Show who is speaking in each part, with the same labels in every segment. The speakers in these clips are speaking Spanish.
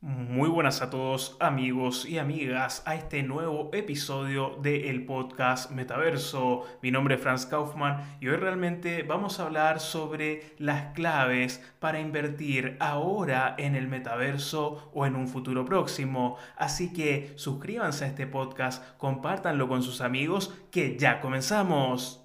Speaker 1: Muy buenas a todos amigos y amigas a este nuevo episodio del podcast Metaverso. Mi nombre es Franz Kaufmann y hoy realmente vamos a hablar sobre las claves para invertir ahora en el metaverso o en un futuro próximo. Así que suscríbanse a este podcast, compártanlo con sus amigos que ya comenzamos.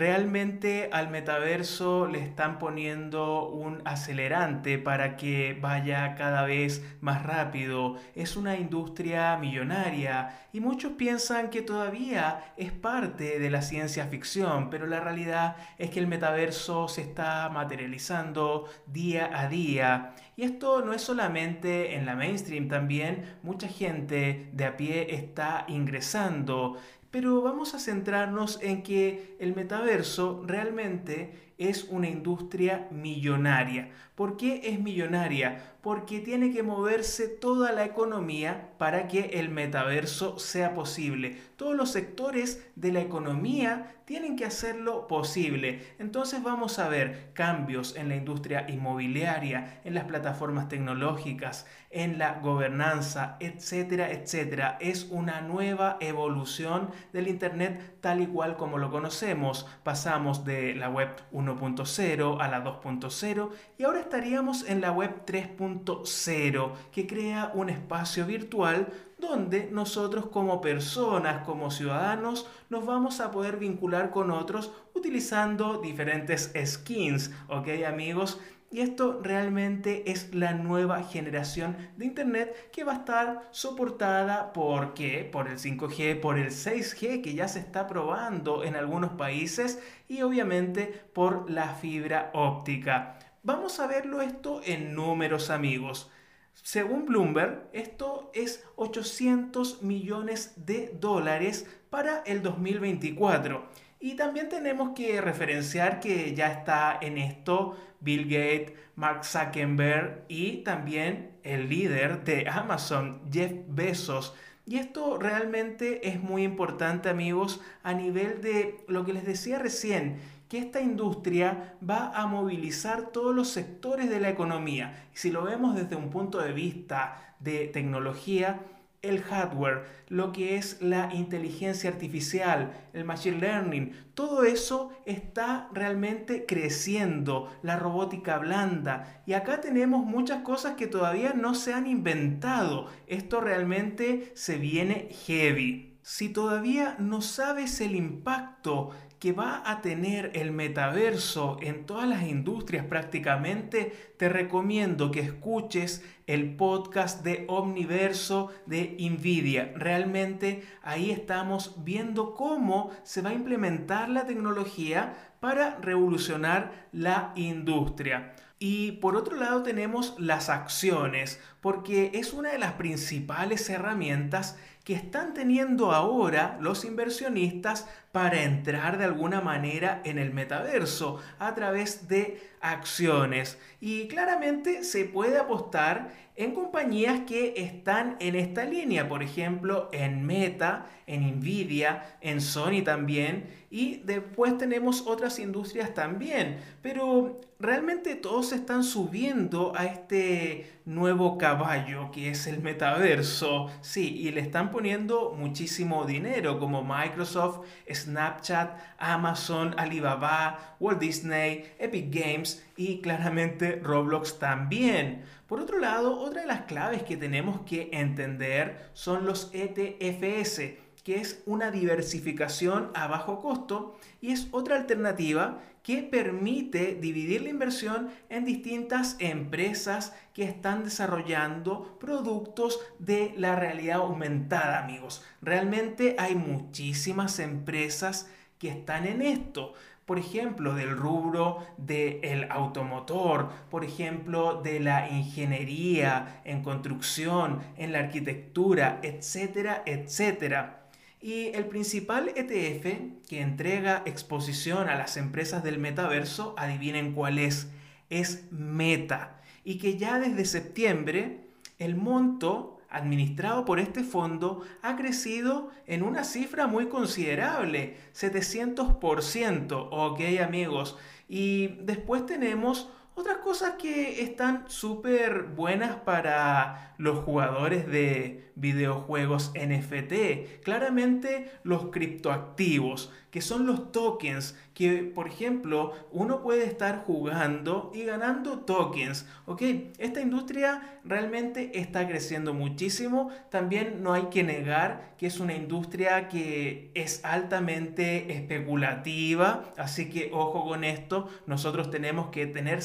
Speaker 1: Realmente al metaverso le están poniendo un acelerante para que vaya cada vez más rápido. Es una industria millonaria y muchos piensan que todavía es parte de la ciencia ficción, pero la realidad es que el metaverso se está materializando día a día. Y esto no es solamente en la mainstream, también mucha gente de a pie está ingresando pero vamos a centrarnos en que el metaverso realmente es una industria millonaria. ¿Por qué es millonaria? Porque tiene que moverse toda la economía para que el metaverso sea posible. Todos los sectores de la economía tienen que hacerlo posible. Entonces vamos a ver cambios en la industria inmobiliaria, en las plataformas tecnológicas, en la gobernanza, etcétera, etcétera. Es una nueva evolución del Internet tal y cual como lo conocemos. Pasamos de la web 1.0 a la 2.0 y ahora estaríamos en la web 3.0 que crea un espacio virtual donde nosotros como personas, como ciudadanos, nos vamos a poder vincular con otros utilizando diferentes skins, ¿ok amigos? Y esto realmente es la nueva generación de Internet que va a estar soportada por? Por el 5G, por el 6G que ya se está probando en algunos países y obviamente por la fibra óptica. Vamos a verlo esto en números amigos. Según Bloomberg, esto es 800 millones de dólares para el 2024. Y también tenemos que referenciar que ya está en esto Bill Gates, Mark Zuckerberg y también el líder de Amazon, Jeff Bezos. Y esto realmente es muy importante amigos a nivel de lo que les decía recién, que esta industria va a movilizar todos los sectores de la economía. Si lo vemos desde un punto de vista de tecnología, el hardware, lo que es la inteligencia artificial, el machine learning, todo eso está realmente creciendo, la robótica blanda. Y acá tenemos muchas cosas que todavía no se han inventado. Esto realmente se viene heavy. Si todavía no sabes el impacto que va a tener el metaverso en todas las industrias prácticamente, te recomiendo que escuches el podcast de Omniverso de Nvidia. Realmente ahí estamos viendo cómo se va a implementar la tecnología para revolucionar la industria. Y por otro lado tenemos las acciones, porque es una de las principales herramientas están teniendo ahora los inversionistas para entrar de alguna manera en el metaverso a través de acciones. Y claramente se puede apostar en compañías que están en esta línea, por ejemplo, en Meta, en Nvidia, en Sony también, y después tenemos otras industrias también, pero realmente todos están subiendo a este nuevo caballo que es el metaverso, sí, y le están poniendo muchísimo dinero como Microsoft, Snapchat, Amazon, Alibaba, Walt Disney, Epic Games y claramente Roblox también. Por otro lado, otra de las claves que tenemos que entender son los ETFS, que es una diversificación a bajo costo y es otra alternativa que permite dividir la inversión en distintas empresas que están desarrollando productos de la realidad aumentada, amigos. Realmente hay muchísimas empresas que están en esto por ejemplo, del rubro del automotor, por ejemplo, de la ingeniería en construcción, en la arquitectura, etcétera, etcétera. Y el principal ETF que entrega exposición a las empresas del metaverso, adivinen cuál es, es Meta. Y que ya desde septiembre el monto administrado por este fondo ha crecido en una cifra muy considerable, 700%, ok amigos. Y después tenemos otras cosas que están súper buenas para los jugadores de videojuegos NFT. Claramente los criptoactivos, que son los tokens, que por ejemplo uno puede estar jugando y ganando tokens. ¿ok? Esta industria realmente está creciendo muchísimo. También no hay que negar que es una industria que es altamente especulativa. Así que ojo con esto. Nosotros tenemos que tener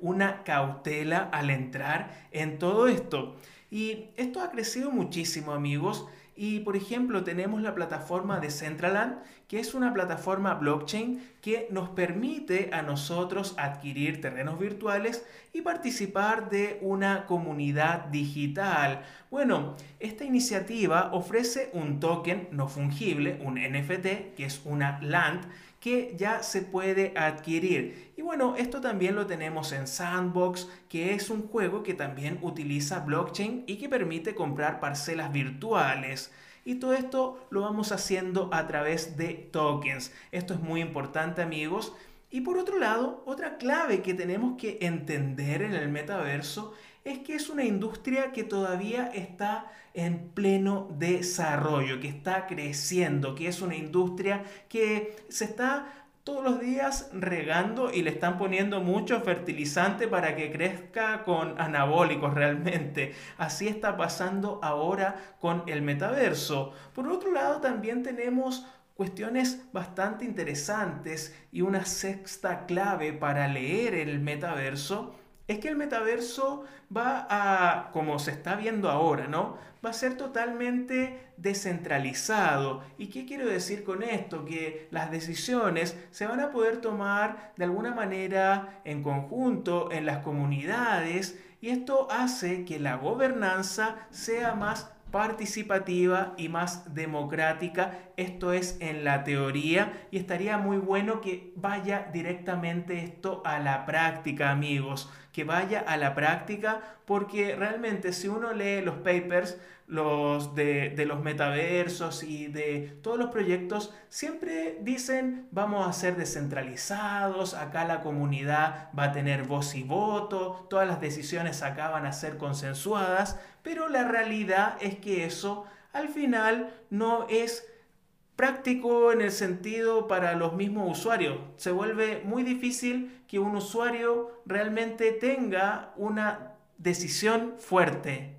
Speaker 1: una cautela al entrar en todo esto. Y esto ha crecido muchísimo amigos. Y por ejemplo tenemos la plataforma de Centraland, que es una plataforma blockchain que nos permite a nosotros adquirir terrenos virtuales y participar de una comunidad digital. Bueno, esta iniciativa ofrece un token no fungible, un NFT, que es una LAND, que ya se puede adquirir. Y bueno, esto también lo tenemos en Sandbox, que es un juego que también utiliza blockchain y que permite comprar parcelas virtuales. Y todo esto lo vamos haciendo a través de tokens. Esto es muy importante amigos. Y por otro lado, otra clave que tenemos que entender en el metaverso es que es una industria que todavía está en pleno desarrollo, que está creciendo, que es una industria que se está todos los días regando y le están poniendo mucho fertilizante para que crezca con anabólicos realmente. Así está pasando ahora con el metaverso. Por otro lado, también tenemos cuestiones bastante interesantes y una sexta clave para leer el metaverso es que el metaverso va a, como se está viendo ahora, ¿no? Va a ser totalmente descentralizado. ¿Y qué quiero decir con esto? Que las decisiones se van a poder tomar de alguna manera en conjunto en las comunidades y esto hace que la gobernanza sea más participativa y más democrática. Esto es en la teoría y estaría muy bueno que vaya directamente esto a la práctica, amigos, que vaya a la práctica porque realmente si uno lee los papers, los de, de, los metaversos y de todos los proyectos, siempre dicen vamos a ser descentralizados, acá la comunidad va a tener voz y voto, todas las decisiones acá van a ser consensuadas, pero la realidad es que eso al final no es práctico en el sentido para los mismos usuarios. Se vuelve muy difícil que un usuario realmente tenga una decisión fuerte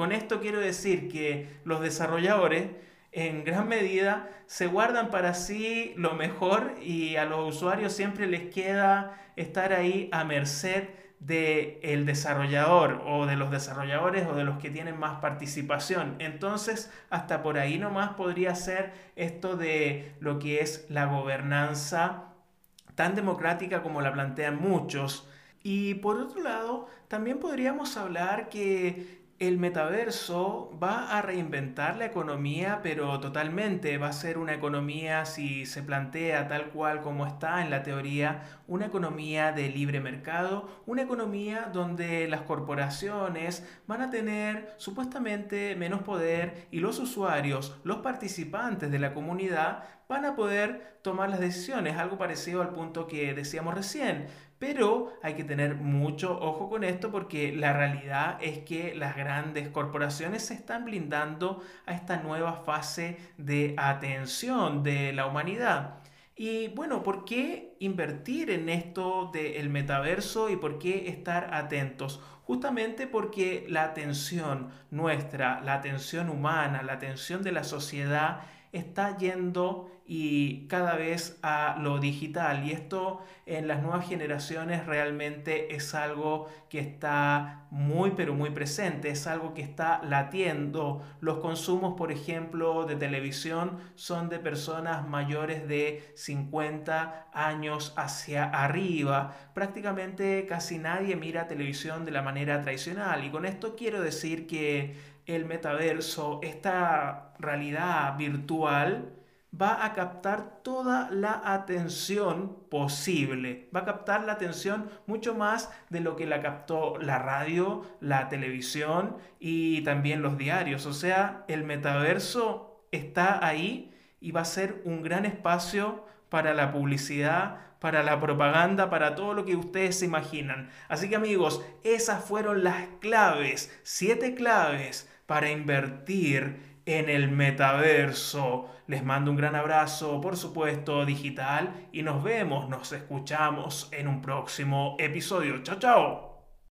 Speaker 1: con esto quiero decir que los desarrolladores en gran medida se guardan para sí lo mejor y a los usuarios siempre les queda estar ahí a merced del desarrollador o de los desarrolladores o de los que tienen más participación. Entonces, hasta por ahí nomás podría ser esto de lo que es la gobernanza tan democrática como la plantean muchos. Y por otro lado, también podríamos hablar que el metaverso va a reinventar la economía, pero totalmente. Va a ser una economía, si se plantea tal cual como está en la teoría, una economía de libre mercado, una economía donde las corporaciones van a tener supuestamente menos poder y los usuarios, los participantes de la comunidad, van a poder tomar las decisiones, algo parecido al punto que decíamos recién. Pero hay que tener mucho ojo con esto porque la realidad es que las grandes corporaciones se están blindando a esta nueva fase de atención de la humanidad. Y bueno, ¿por qué invertir en esto del metaverso y por qué estar atentos? Justamente porque la atención nuestra, la atención humana, la atención de la sociedad está yendo y cada vez a lo digital. Y esto en las nuevas generaciones realmente es algo que está muy pero muy presente, es algo que está latiendo. Los consumos, por ejemplo, de televisión son de personas mayores de 50 años hacia arriba. Prácticamente casi nadie mira televisión de la manera tradicional. Y con esto quiero decir que el metaverso, esta realidad virtual, va a captar toda la atención posible. Va a captar la atención mucho más de lo que la captó la radio, la televisión y también los diarios. O sea, el metaverso está ahí y va a ser un gran espacio para la publicidad, para la propaganda, para todo lo que ustedes se imaginan. Así que amigos, esas fueron las claves, siete claves para invertir en el metaverso. Les mando un gran abrazo, por supuesto, digital y nos vemos, nos escuchamos en un próximo episodio. Chao, chao.